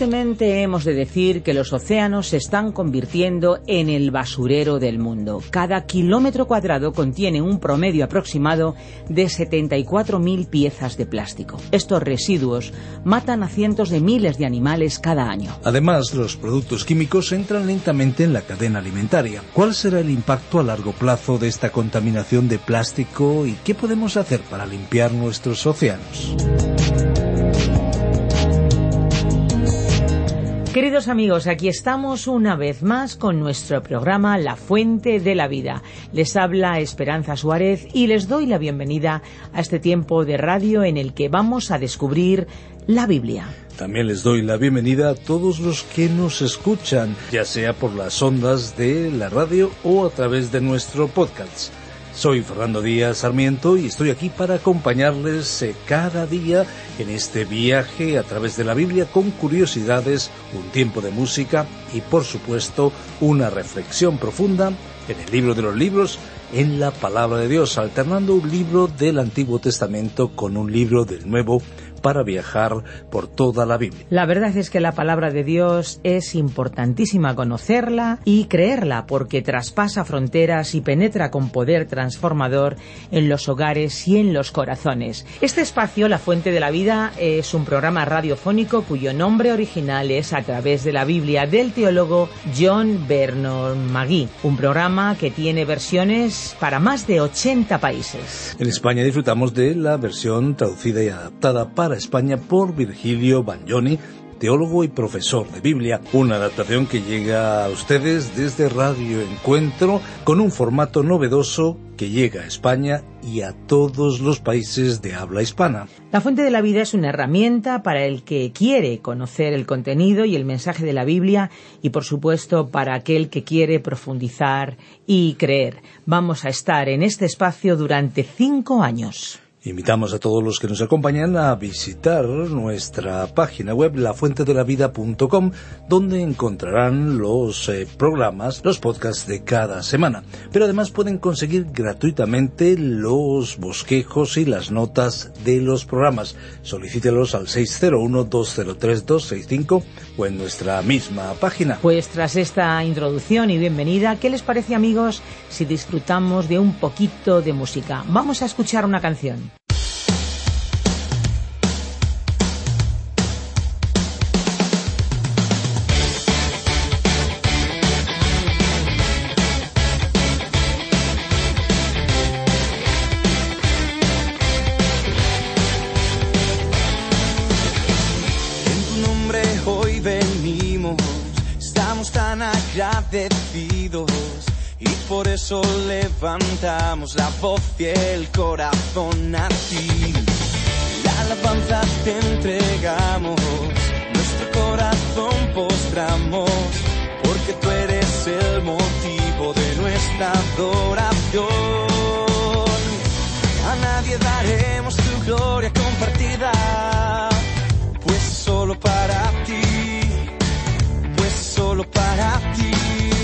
Tristemente hemos de decir que los océanos se están convirtiendo en el basurero del mundo. Cada kilómetro cuadrado contiene un promedio aproximado de 74.000 piezas de plástico. Estos residuos matan a cientos de miles de animales cada año. Además, los productos químicos entran lentamente en la cadena alimentaria. ¿Cuál será el impacto a largo plazo de esta contaminación de plástico y qué podemos hacer para limpiar nuestros océanos? Queridos amigos, aquí estamos una vez más con nuestro programa La Fuente de la Vida. Les habla Esperanza Suárez y les doy la bienvenida a este tiempo de radio en el que vamos a descubrir la Biblia. También les doy la bienvenida a todos los que nos escuchan, ya sea por las ondas de la radio o a través de nuestro podcast. Soy Fernando Díaz Sarmiento y estoy aquí para acompañarles eh, cada día en este viaje a través de la Biblia con curiosidades, un tiempo de música y por supuesto una reflexión profunda en el libro de los libros, en la palabra de Dios, alternando un libro del Antiguo Testamento con un libro del Nuevo para viajar por toda la Biblia. La verdad es que la palabra de Dios es importantísima conocerla y creerla porque traspasa fronteras y penetra con poder transformador en los hogares y en los corazones. Este espacio, La Fuente de la Vida, es un programa radiofónico cuyo nombre original es A través de la Biblia del teólogo John Vernon Magui, un programa que tiene versiones para más de 80 países. En España disfrutamos de la versión traducida y adaptada para España por Virgilio Bagnoni, teólogo y profesor de Biblia, una adaptación que llega a ustedes desde Radio Encuentro con un formato novedoso que llega a España y a todos los países de habla hispana. La Fuente de la Vida es una herramienta para el que quiere conocer el contenido y el mensaje de la Biblia y por supuesto para aquel que quiere profundizar y creer. Vamos a estar en este espacio durante cinco años. Invitamos a todos los que nos acompañan a visitar nuestra página web lafuentedelavida.com donde encontrarán los eh, programas, los podcasts de cada semana. Pero además pueden conseguir gratuitamente los bosquejos y las notas de los programas. Solicítelos al 601-203-265 o en nuestra misma página. Pues tras esta introducción y bienvenida, ¿qué les parece amigos si disfrutamos de un poquito de música? Vamos a escuchar una canción. Y por eso levantamos la voz y el corazón a ti. La alabanza te entregamos, nuestro corazón postramos, porque tú eres el motivo de nuestra adoración. A nadie daremos tu gloria compartida, pues solo para ti, pues solo para ti.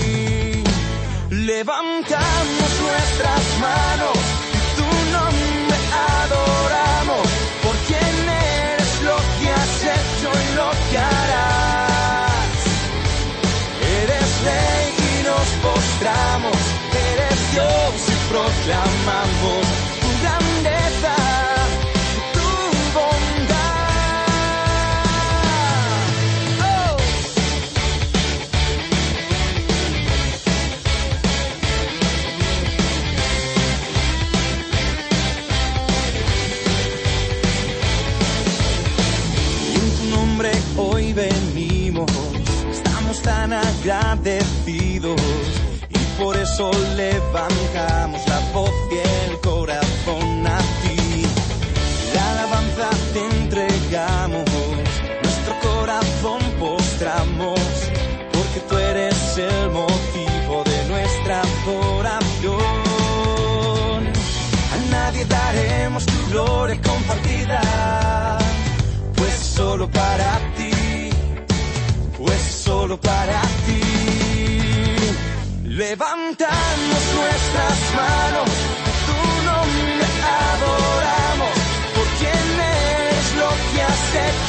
Levantamos nuestras manos y tu nombre adoramos por quien eres lo que has hecho y lo que harás. Eres rey y nos postramos, eres Dios y proclamamos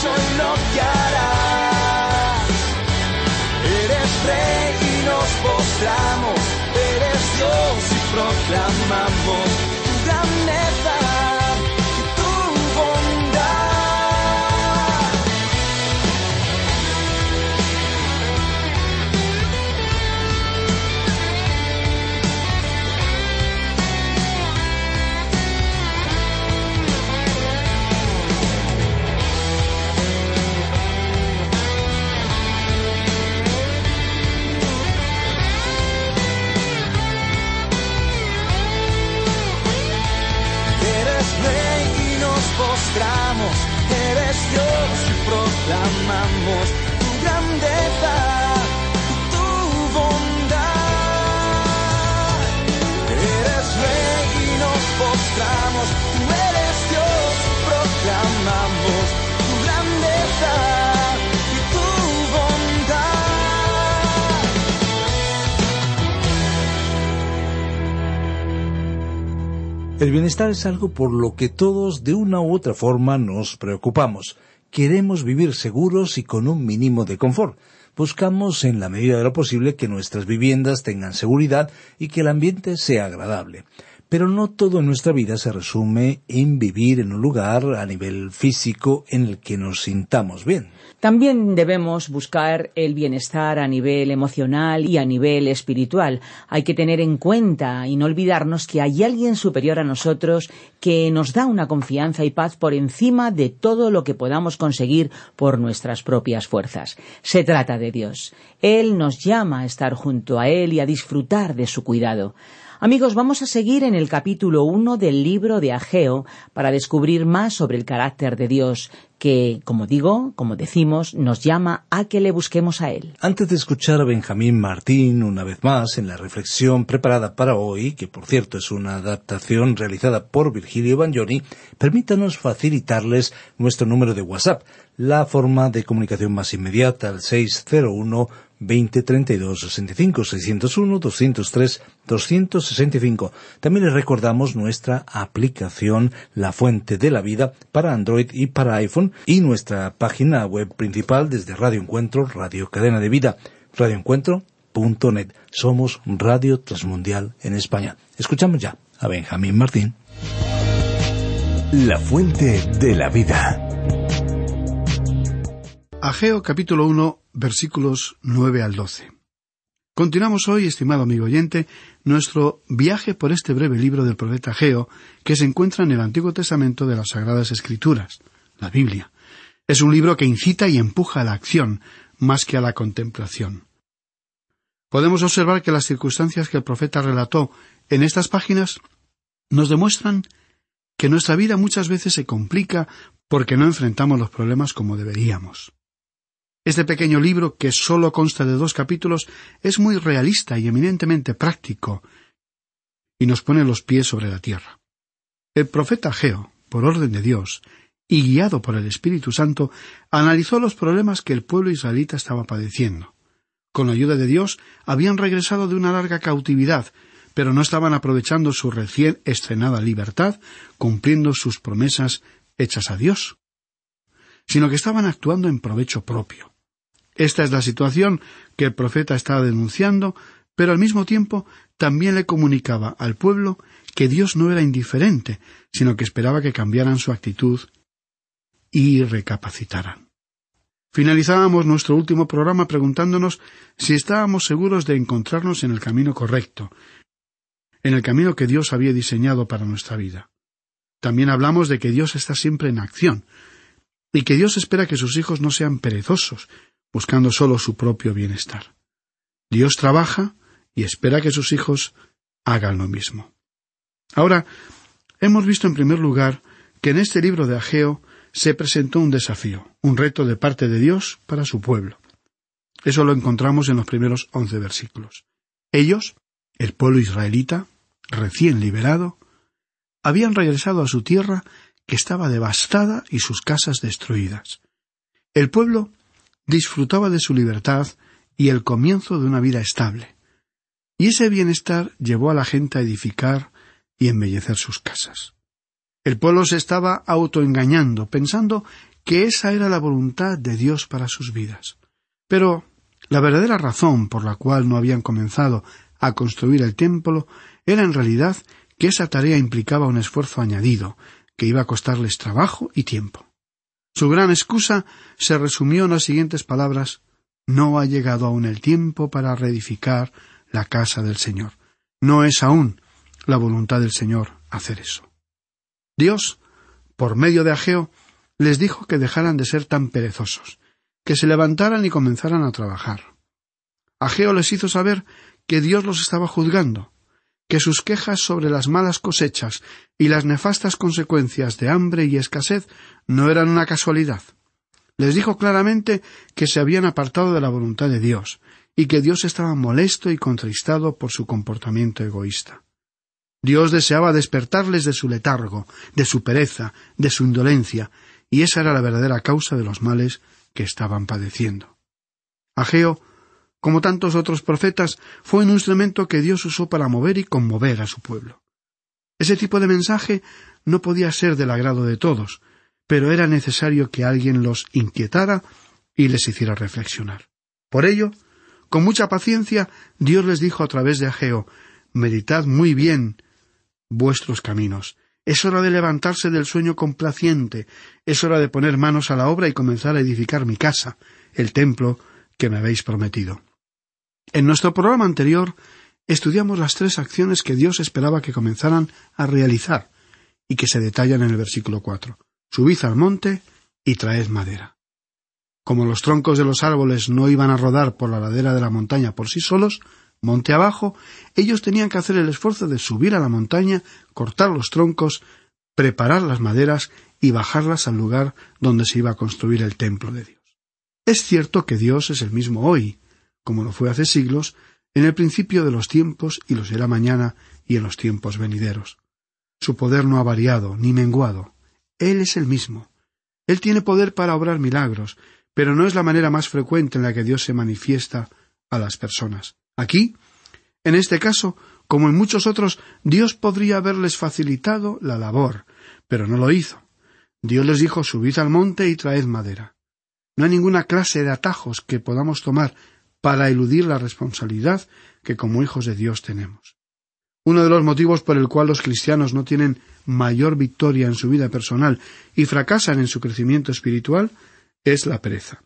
has El bienestar es algo por lo que todos de una u otra forma nos preocupamos. Queremos vivir seguros y con un mínimo de confort. Buscamos en la medida de lo posible que nuestras viviendas tengan seguridad y que el ambiente sea agradable. Pero no todo en nuestra vida se resume en vivir en un lugar a nivel físico en el que nos sintamos bien. También debemos buscar el bienestar a nivel emocional y a nivel espiritual. Hay que tener en cuenta y no olvidarnos que hay alguien superior a nosotros que nos da una confianza y paz por encima de todo lo que podamos conseguir por nuestras propias fuerzas. Se trata de Dios. Él nos llama a estar junto a Él y a disfrutar de su cuidado. Amigos, vamos a seguir en el capítulo 1 del libro de Ageo para descubrir más sobre el carácter de Dios, que, como digo, como decimos, nos llama a que le busquemos a Él. Antes de escuchar a Benjamín Martín una vez más en la reflexión preparada para hoy, que por cierto es una adaptación realizada por Virgilio Bagnoni, permítanos facilitarles nuestro número de WhatsApp, la forma de comunicación más inmediata al 601 20 32 65 601 203 265. También les recordamos nuestra aplicación La Fuente de la Vida para Android y para iPhone y nuestra página web principal desde Radio Encuentro, Radio Cadena de Vida, radioencuentro.net. Somos Radio Transmundial en España. Escuchamos ya a Benjamín Martín. La fuente de la vida. Ageo capítulo 1 versículos 9 al 12. Continuamos hoy, estimado amigo oyente, nuestro viaje por este breve libro del profeta Ageo que se encuentra en el Antiguo Testamento de las Sagradas Escrituras, la Biblia. Es un libro que incita y empuja a la acción más que a la contemplación. Podemos observar que las circunstancias que el profeta relató en estas páginas nos demuestran que nuestra vida muchas veces se complica porque no enfrentamos los problemas como deberíamos. Este pequeño libro, que solo consta de dos capítulos, es muy realista y eminentemente práctico, y nos pone los pies sobre la tierra. El profeta Geo, por orden de Dios, y guiado por el Espíritu Santo, analizó los problemas que el pueblo israelita estaba padeciendo. Con la ayuda de Dios, habían regresado de una larga cautividad, pero no estaban aprovechando su recién estrenada libertad, cumpliendo sus promesas hechas a Dios, sino que estaban actuando en provecho propio. Esta es la situación que el profeta estaba denunciando, pero al mismo tiempo también le comunicaba al pueblo que Dios no era indiferente, sino que esperaba que cambiaran su actitud y recapacitaran. Finalizábamos nuestro último programa preguntándonos si estábamos seguros de encontrarnos en el camino correcto, en el camino que Dios había diseñado para nuestra vida. También hablamos de que Dios está siempre en acción, y que Dios espera que sus hijos no sean perezosos, buscando solo su propio bienestar. Dios trabaja y espera que sus hijos hagan lo mismo. Ahora, hemos visto en primer lugar que en este libro de Ageo se presentó un desafío, un reto de parte de Dios para su pueblo. Eso lo encontramos en los primeros once versículos. Ellos, el pueblo israelita, recién liberado, habían regresado a su tierra que estaba devastada y sus casas destruidas. El pueblo disfrutaba de su libertad y el comienzo de una vida estable. Y ese bienestar llevó a la gente a edificar y embellecer sus casas. El pueblo se estaba autoengañando, pensando que esa era la voluntad de Dios para sus vidas. Pero la verdadera razón por la cual no habían comenzado a construir el templo era en realidad que esa tarea implicaba un esfuerzo añadido, que iba a costarles trabajo y tiempo. Su gran excusa se resumió en las siguientes palabras No ha llegado aún el tiempo para reedificar la casa del Señor. No es aún la voluntad del Señor hacer eso. Dios, por medio de Ageo, les dijo que dejaran de ser tan perezosos, que se levantaran y comenzaran a trabajar. Ageo les hizo saber que Dios los estaba juzgando, que sus quejas sobre las malas cosechas y las nefastas consecuencias de hambre y escasez no eran una casualidad. Les dijo claramente que se habían apartado de la voluntad de Dios, y que Dios estaba molesto y contristado por su comportamiento egoísta. Dios deseaba despertarles de su letargo, de su pereza, de su indolencia, y esa era la verdadera causa de los males que estaban padeciendo. Ageo como tantos otros profetas, fue un instrumento que Dios usó para mover y conmover a su pueblo. Ese tipo de mensaje no podía ser del agrado de todos, pero era necesario que alguien los inquietara y les hiciera reflexionar. Por ello, con mucha paciencia, Dios les dijo a través de Ageo Meditad muy bien vuestros caminos. Es hora de levantarse del sueño complaciente, es hora de poner manos a la obra y comenzar a edificar mi casa, el templo que me habéis prometido. En nuestro programa anterior estudiamos las tres acciones que Dios esperaba que comenzaran a realizar y que se detallan en el versículo cuatro. Subid al monte y traed madera. Como los troncos de los árboles no iban a rodar por la ladera de la montaña por sí solos, monte abajo, ellos tenían que hacer el esfuerzo de subir a la montaña, cortar los troncos, preparar las maderas y bajarlas al lugar donde se iba a construir el templo de Dios. Es cierto que Dios es el mismo hoy, como lo fue hace siglos, en el principio de los tiempos y lo será mañana y en los tiempos venideros. Su poder no ha variado ni menguado. Él es el mismo. Él tiene poder para obrar milagros, pero no es la manera más frecuente en la que Dios se manifiesta a las personas. Aquí, en este caso, como en muchos otros, Dios podría haberles facilitado la labor, pero no lo hizo. Dios les dijo subid al monte y traed madera. No hay ninguna clase de atajos que podamos tomar para eludir la responsabilidad que como hijos de Dios tenemos. Uno de los motivos por el cual los cristianos no tienen mayor victoria en su vida personal y fracasan en su crecimiento espiritual es la pereza.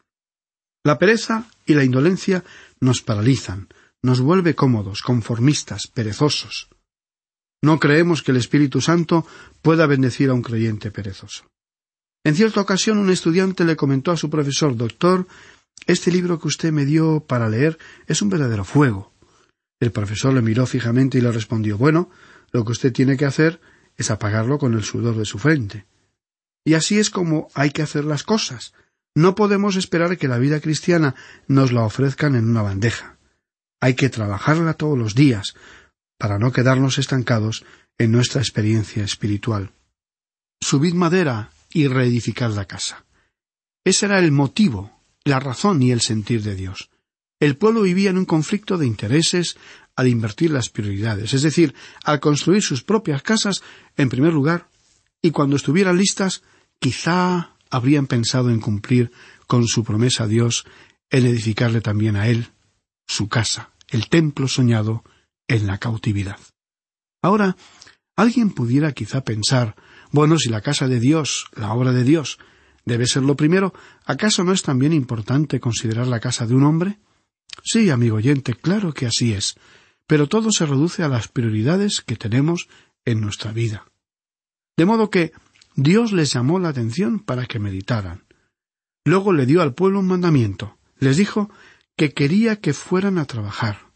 La pereza y la indolencia nos paralizan, nos vuelve cómodos, conformistas, perezosos. No creemos que el Espíritu Santo pueda bendecir a un creyente perezoso. En cierta ocasión un estudiante le comentó a su profesor Doctor, este libro que usted me dio para leer es un verdadero fuego. El profesor le miró fijamente y le respondió Bueno, lo que usted tiene que hacer es apagarlo con el sudor de su frente. Y así es como hay que hacer las cosas. No podemos esperar que la vida cristiana nos la ofrezcan en una bandeja. Hay que trabajarla todos los días para no quedarnos estancados en nuestra experiencia espiritual. Subid madera y reedificad la casa. Ese era el motivo la razón y el sentir de Dios. El pueblo vivía en un conflicto de intereses al invertir las prioridades, es decir, al construir sus propias casas en primer lugar, y cuando estuvieran listas, quizá habrían pensado en cumplir con su promesa a Dios en edificarle también a él su casa, el templo soñado en la cautividad. Ahora, alguien pudiera quizá pensar, bueno, si la casa de Dios, la obra de Dios, debe ser lo primero, ¿acaso no es también importante considerar la casa de un hombre? Sí, amigo oyente, claro que así es, pero todo se reduce a las prioridades que tenemos en nuestra vida. De modo que Dios les llamó la atención para que meditaran. Luego le dio al pueblo un mandamiento. Les dijo que quería que fueran a trabajar.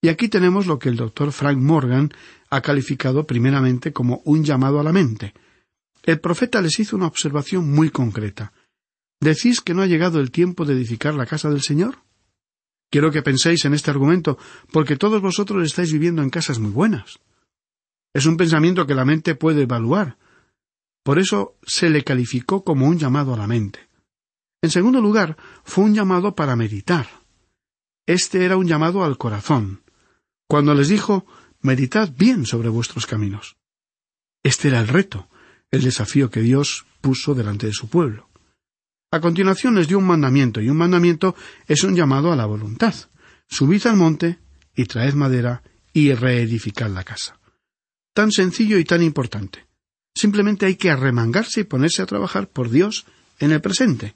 Y aquí tenemos lo que el doctor Frank Morgan ha calificado primeramente como un llamado a la mente, el profeta les hizo una observación muy concreta. ¿Decís que no ha llegado el tiempo de edificar la casa del Señor? Quiero que penséis en este argumento, porque todos vosotros estáis viviendo en casas muy buenas. Es un pensamiento que la mente puede evaluar. Por eso se le calificó como un llamado a la mente. En segundo lugar, fue un llamado para meditar. Este era un llamado al corazón, cuando les dijo Meditad bien sobre vuestros caminos. Este era el reto, el desafío que Dios puso delante de su pueblo. A continuación les dio un mandamiento, y un mandamiento es un llamado a la voluntad. Subid al monte y traed madera y reedificad la casa. Tan sencillo y tan importante. Simplemente hay que arremangarse y ponerse a trabajar por Dios en el presente.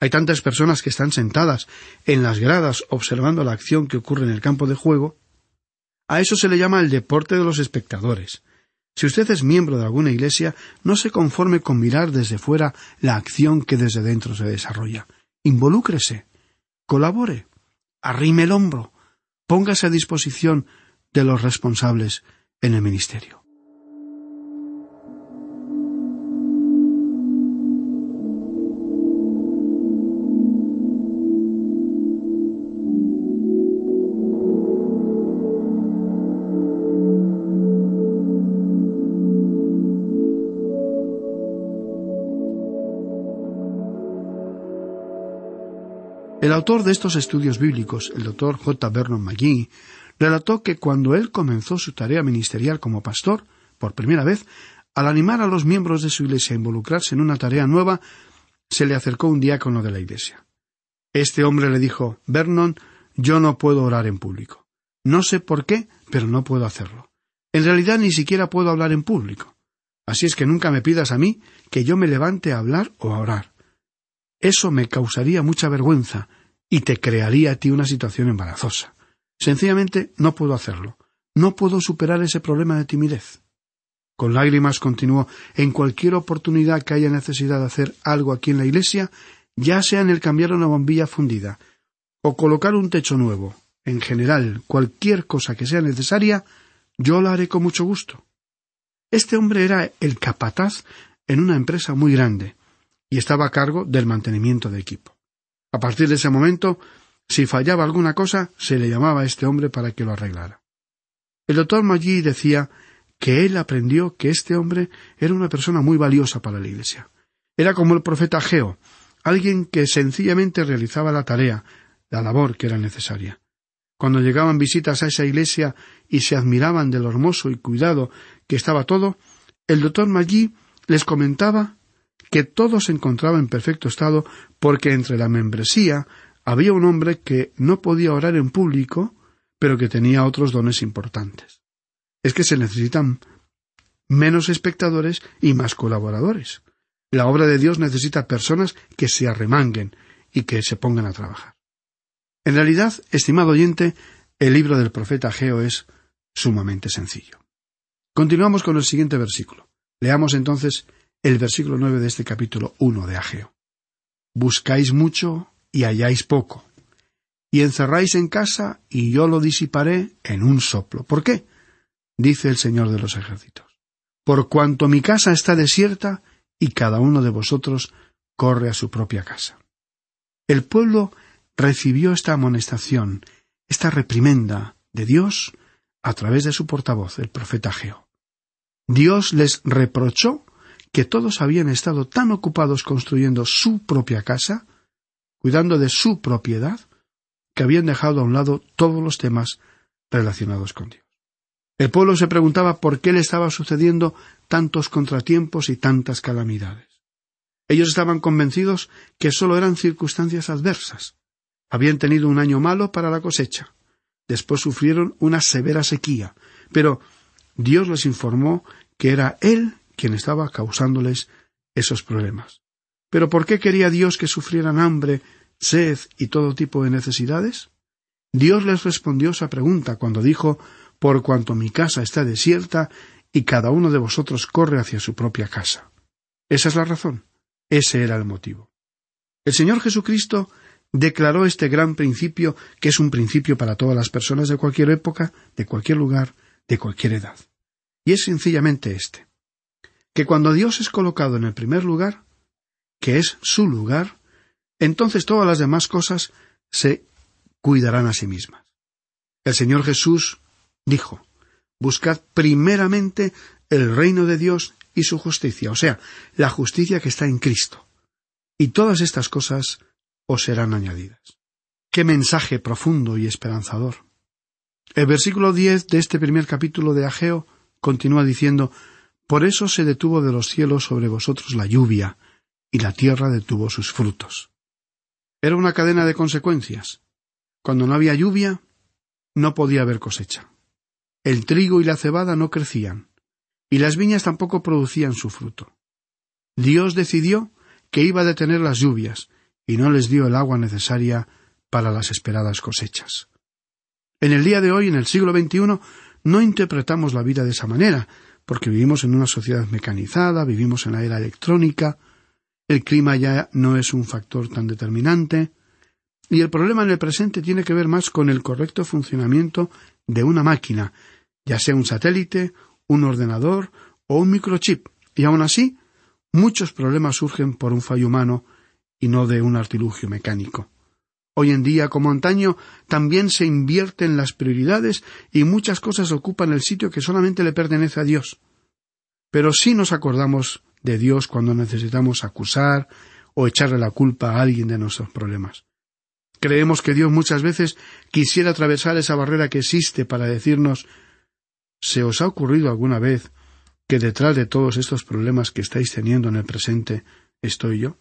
Hay tantas personas que están sentadas en las gradas observando la acción que ocurre en el campo de juego a eso se le llama el deporte de los espectadores. Si usted es miembro de alguna iglesia, no se conforme con mirar desde fuera la acción que desde dentro se desarrolla. Involúcrese, colabore, arrime el hombro, póngase a disposición de los responsables en el ministerio. Autor de estos estudios bíblicos, el doctor J. Vernon McGee, relató que cuando él comenzó su tarea ministerial como pastor, por primera vez, al animar a los miembros de su iglesia a involucrarse en una tarea nueva, se le acercó un diácono de la iglesia. Este hombre le dijo Vernon, yo no puedo orar en público. No sé por qué, pero no puedo hacerlo. En realidad ni siquiera puedo hablar en público. Así es que nunca me pidas a mí que yo me levante a hablar o a orar. Eso me causaría mucha vergüenza y te crearía a ti una situación embarazosa. Sencillamente no puedo hacerlo. No puedo superar ese problema de timidez. Con lágrimas continuó En cualquier oportunidad que haya necesidad de hacer algo aquí en la iglesia, ya sea en el cambiar una bombilla fundida o colocar un techo nuevo, en general, cualquier cosa que sea necesaria, yo la haré con mucho gusto. Este hombre era el capataz en una empresa muy grande, y estaba a cargo del mantenimiento de equipo. A partir de ese momento, si fallaba alguna cosa, se le llamaba a este hombre para que lo arreglara. El doctor Maggi decía que él aprendió que este hombre era una persona muy valiosa para la Iglesia. Era como el profeta Geo, alguien que sencillamente realizaba la tarea, la labor que era necesaria. Cuando llegaban visitas a esa iglesia y se admiraban de lo hermoso y cuidado que estaba todo, el doctor Maggi les comentaba que todo se encontraba en perfecto estado porque entre la membresía había un hombre que no podía orar en público, pero que tenía otros dones importantes. Es que se necesitan menos espectadores y más colaboradores. La obra de Dios necesita personas que se arremanguen y que se pongan a trabajar. En realidad, estimado oyente, el libro del profeta Geo es sumamente sencillo. Continuamos con el siguiente versículo. Leamos entonces el versículo nueve de este capítulo uno de Ageo. Buscáis mucho y halláis poco, y encerráis en casa y yo lo disiparé en un soplo. ¿Por qué? dice el Señor de los ejércitos. Por cuanto mi casa está desierta y cada uno de vosotros corre a su propia casa. El pueblo recibió esta amonestación, esta reprimenda de Dios a través de su portavoz, el profeta Ageo. Dios les reprochó que todos habían estado tan ocupados construyendo su propia casa, cuidando de su propiedad, que habían dejado a un lado todos los temas relacionados con Dios. El pueblo se preguntaba por qué le estaba sucediendo tantos contratiempos y tantas calamidades. Ellos estaban convencidos que sólo eran circunstancias adversas. Habían tenido un año malo para la cosecha. Después sufrieron una severa sequía. Pero Dios les informó que era Él quien estaba causándoles esos problemas. Pero ¿por qué quería Dios que sufrieran hambre, sed y todo tipo de necesidades? Dios les respondió esa pregunta cuando dijo Por cuanto mi casa está desierta y cada uno de vosotros corre hacia su propia casa. Esa es la razón. Ese era el motivo. El Señor Jesucristo declaró este gran principio que es un principio para todas las personas de cualquier época, de cualquier lugar, de cualquier edad. Y es sencillamente este que cuando Dios es colocado en el primer lugar, que es su lugar, entonces todas las demás cosas se cuidarán a sí mismas. El Señor Jesús dijo, Buscad primeramente el reino de Dios y su justicia, o sea, la justicia que está en Cristo. Y todas estas cosas os serán añadidas. Qué mensaje profundo y esperanzador. El versículo diez de este primer capítulo de Ageo continúa diciendo Por eso se detuvo de los cielos sobre vosotros la lluvia, y la tierra detuvo sus frutos. Era una cadena de consecuencias. Cuando no había lluvia, no podía haber cosecha. El trigo y la cebada no crecían, y las viñas tampoco producían su fruto. Dios decidió que iba a detener las lluvias, y no les dio el agua necesaria para las esperadas cosechas. En el día de hoy, en el siglo XXI, no interpretamos la vida de esa manera, porque vivimos en una sociedad mecanizada, vivimos en la era electrónica, el clima ya no es un factor tan determinante, y el problema en el presente tiene que ver más con el correcto funcionamiento de una máquina, ya sea un satélite, un ordenador o un microchip, y aun así, muchos problemas surgen por un fallo humano y no de un artilugio mecánico. Hoy en día, como antaño, también se invierten las prioridades y muchas cosas ocupan el sitio que solamente le pertenece a Dios. Pero sí nos acordamos de Dios cuando necesitamos acusar o echarle la culpa a alguien de nuestros problemas. Creemos que Dios muchas veces quisiera atravesar esa barrera que existe para decirnos ¿Se os ha ocurrido alguna vez que detrás de todos estos problemas que estáis teniendo en el presente estoy yo?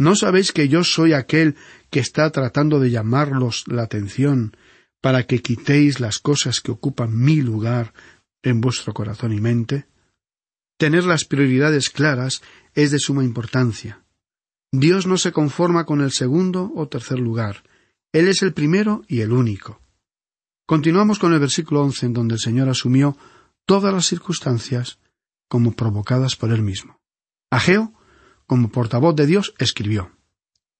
¿No sabéis que yo soy aquel que está tratando de llamarlos la atención para que quitéis las cosas que ocupan mi lugar en vuestro corazón y mente? Tener las prioridades claras es de suma importancia. Dios no se conforma con el segundo o tercer lugar. Él es el primero y el único. Continuamos con el versículo once en donde el Señor asumió todas las circunstancias como provocadas por él mismo. Ageo como portavoz de Dios, escribió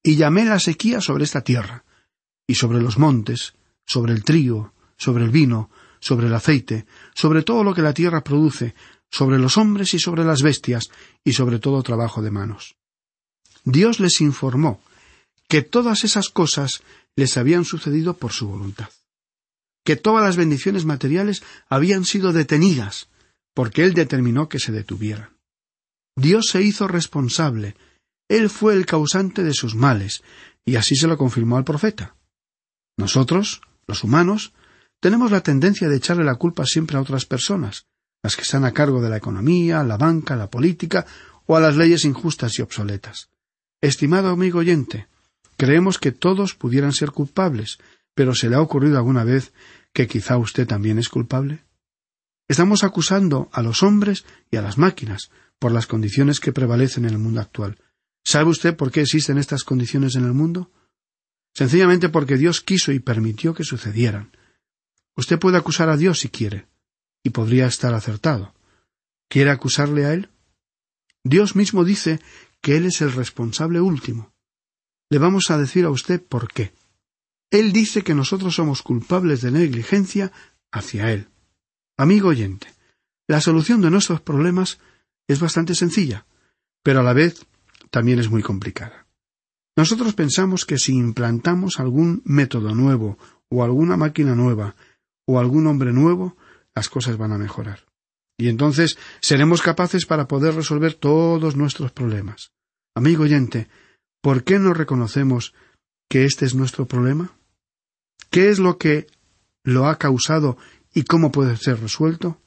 Y llamé la sequía sobre esta tierra, y sobre los montes, sobre el trigo, sobre el vino, sobre el aceite, sobre todo lo que la tierra produce, sobre los hombres y sobre las bestias, y sobre todo trabajo de manos. Dios les informó que todas esas cosas les habían sucedido por su voluntad, que todas las bendiciones materiales habían sido detenidas, porque Él determinó que se detuvieran. Dios se hizo responsable. Él fue el causante de sus males, y así se lo confirmó al profeta. Nosotros, los humanos, tenemos la tendencia de echarle la culpa siempre a otras personas, las que están a cargo de la economía, la banca, la política o a las leyes injustas y obsoletas. Estimado amigo oyente, creemos que todos pudieran ser culpables, pero ¿se le ha ocurrido alguna vez que quizá usted también es culpable? Estamos acusando a los hombres y a las máquinas, por las condiciones que prevalecen en el mundo actual. ¿Sabe usted por qué existen estas condiciones en el mundo? Sencillamente porque Dios quiso y permitió que sucedieran. Usted puede acusar a Dios si quiere, y podría estar acertado. ¿Quiere acusarle a Él? Dios mismo dice que Él es el responsable último. Le vamos a decir a usted por qué. Él dice que nosotros somos culpables de negligencia hacia Él. Amigo oyente, la solución de nuestros problemas es bastante sencilla, pero a la vez también es muy complicada. Nosotros pensamos que si implantamos algún método nuevo, o alguna máquina nueva, o algún hombre nuevo, las cosas van a mejorar. Y entonces seremos capaces para poder resolver todos nuestros problemas. Amigo oyente, ¿por qué no reconocemos que este es nuestro problema? ¿Qué es lo que lo ha causado y cómo puede ser resuelto?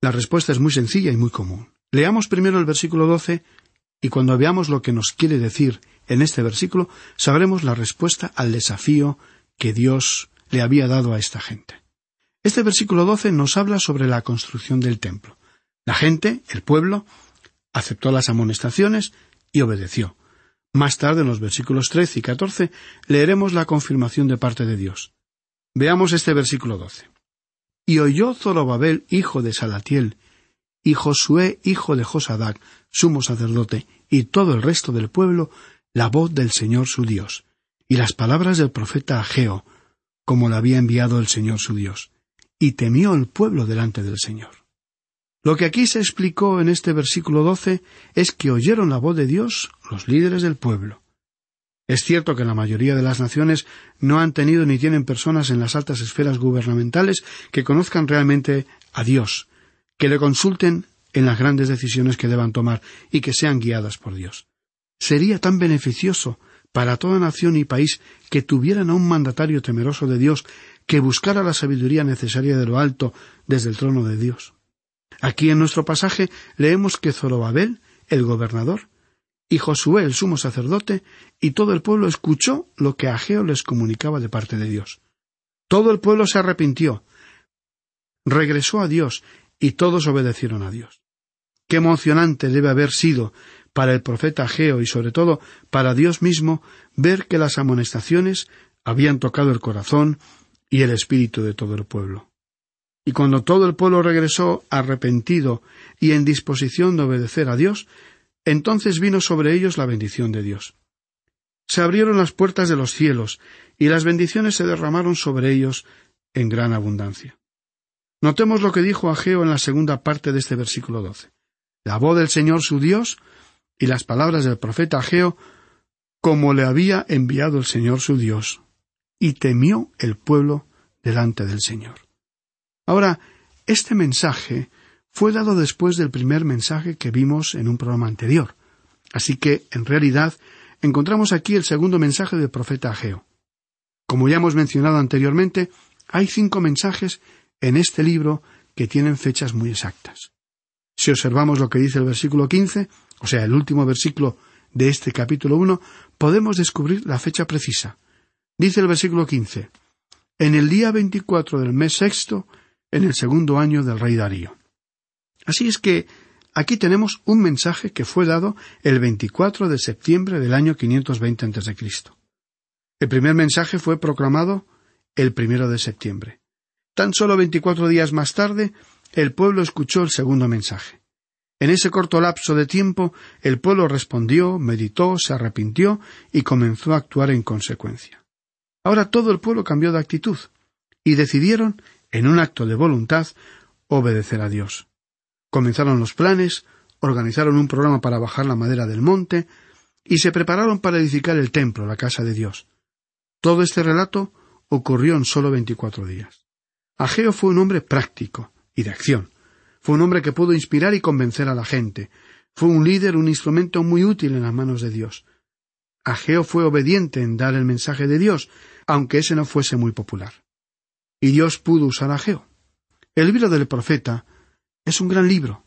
La respuesta es muy sencilla y muy común. Leamos primero el versículo doce y cuando veamos lo que nos quiere decir en este versículo, sabremos la respuesta al desafío que Dios le había dado a esta gente. Este versículo doce nos habla sobre la construcción del templo. La gente, el pueblo, aceptó las amonestaciones y obedeció. Más tarde, en los versículos trece y catorce, leeremos la confirmación de parte de Dios. Veamos este versículo doce. Y oyó Zorobabel, hijo de Salatiel, y Josué, hijo de Josadac, sumo sacerdote, y todo el resto del pueblo, la voz del Señor su Dios, y las palabras del profeta Ageo, como la había enviado el Señor su Dios, y temió el pueblo delante del Señor. Lo que aquí se explicó en este versículo doce es que oyeron la voz de Dios los líderes del pueblo. Es cierto que la mayoría de las naciones no han tenido ni tienen personas en las altas esferas gubernamentales que conozcan realmente a Dios, que le consulten en las grandes decisiones que deban tomar y que sean guiadas por Dios. Sería tan beneficioso para toda nación y país que tuvieran a un mandatario temeroso de Dios que buscara la sabiduría necesaria de lo alto desde el trono de Dios. Aquí en nuestro pasaje leemos que Zorobabel, el gobernador, y Josué, el sumo sacerdote, y todo el pueblo escuchó lo que Ageo les comunicaba de parte de Dios. Todo el pueblo se arrepintió, regresó a Dios, y todos obedecieron a Dios. Qué emocionante debe haber sido para el profeta Ageo y sobre todo para Dios mismo ver que las amonestaciones habían tocado el corazón y el espíritu de todo el pueblo. Y cuando todo el pueblo regresó arrepentido y en disposición de obedecer a Dios, entonces vino sobre ellos la bendición de Dios. Se abrieron las puertas de los cielos, y las bendiciones se derramaron sobre ellos en gran abundancia. Notemos lo que dijo Ageo en la segunda parte de este versículo doce. La voz del Señor su Dios y las palabras del profeta Ageo, como le había enviado el Señor su Dios, y temió el pueblo delante del Señor. Ahora, este mensaje fue dado después del primer mensaje que vimos en un programa anterior. Así que, en realidad, encontramos aquí el segundo mensaje del profeta Ageo. Como ya hemos mencionado anteriormente, hay cinco mensajes en este libro que tienen fechas muy exactas. Si observamos lo que dice el versículo quince, o sea, el último versículo de este capítulo uno, podemos descubrir la fecha precisa. Dice el versículo quince En el día veinticuatro del mes sexto, en el segundo año del rey Darío. Así es que aquí tenemos un mensaje que fue dado el 24 de septiembre del año 520 a.C. El primer mensaje fue proclamado el primero de septiembre. Tan solo veinticuatro días más tarde, el pueblo escuchó el segundo mensaje. En ese corto lapso de tiempo, el pueblo respondió, meditó, se arrepintió y comenzó a actuar en consecuencia. Ahora todo el pueblo cambió de actitud y decidieron, en un acto de voluntad, obedecer a Dios. Comenzaron los planes, organizaron un programa para bajar la madera del monte, y se prepararon para edificar el templo, la casa de Dios. Todo este relato ocurrió en solo veinticuatro días. Ageo fue un hombre práctico y de acción. Fue un hombre que pudo inspirar y convencer a la gente. Fue un líder, un instrumento muy útil en las manos de Dios. Ageo fue obediente en dar el mensaje de Dios, aunque ese no fuese muy popular. Y Dios pudo usar a Ageo. El libro del profeta es un gran libro,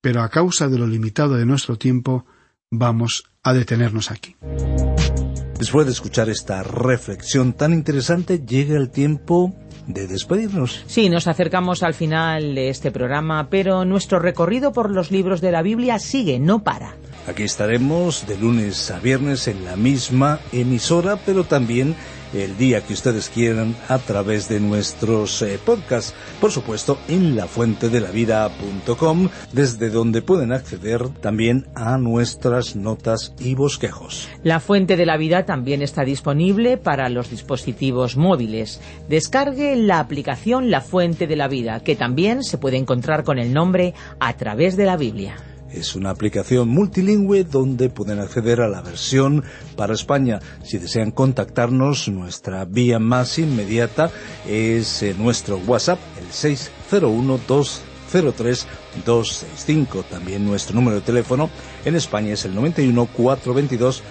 pero a causa de lo limitado de nuestro tiempo, vamos a detenernos aquí. Después de escuchar esta reflexión tan interesante, llega el tiempo de despedirnos. Sí, nos acercamos al final de este programa, pero nuestro recorrido por los libros de la Biblia sigue, no para. Aquí estaremos de lunes a viernes en la misma emisora, pero también el día que ustedes quieran a través de nuestros eh, podcasts. Por supuesto, en lafuentedelavida.com, desde donde pueden acceder también a nuestras notas y bosquejos. La Fuente de la Vida también está disponible para los dispositivos móviles. Descargue la aplicación La Fuente de la Vida, que también se puede encontrar con el nombre a través de la Biblia. Es una aplicación multilingüe donde pueden acceder a la versión para España. Si desean contactarnos, nuestra vía más inmediata es eh, nuestro WhatsApp, el 601 203 265. También nuestro número de teléfono en España es el 91 422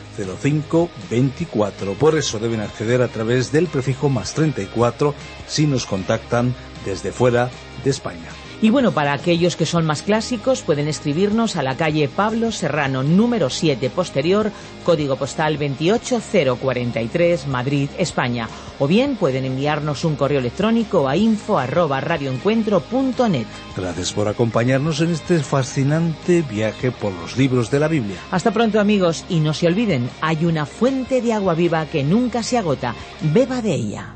0524. Por eso deben acceder a través del prefijo más 34 si nos contactan desde fuera de España. Y bueno, para aquellos que son más clásicos, pueden escribirnos a la calle Pablo Serrano, número 7 posterior, código postal 28043, Madrid, España. O bien pueden enviarnos un correo electrónico a info arroba radioencuentro.net. Gracias por acompañarnos en este fascinante viaje por los libros de la Biblia. Hasta pronto amigos, y no se olviden, hay una fuente de agua viva que nunca se agota. Beba de ella.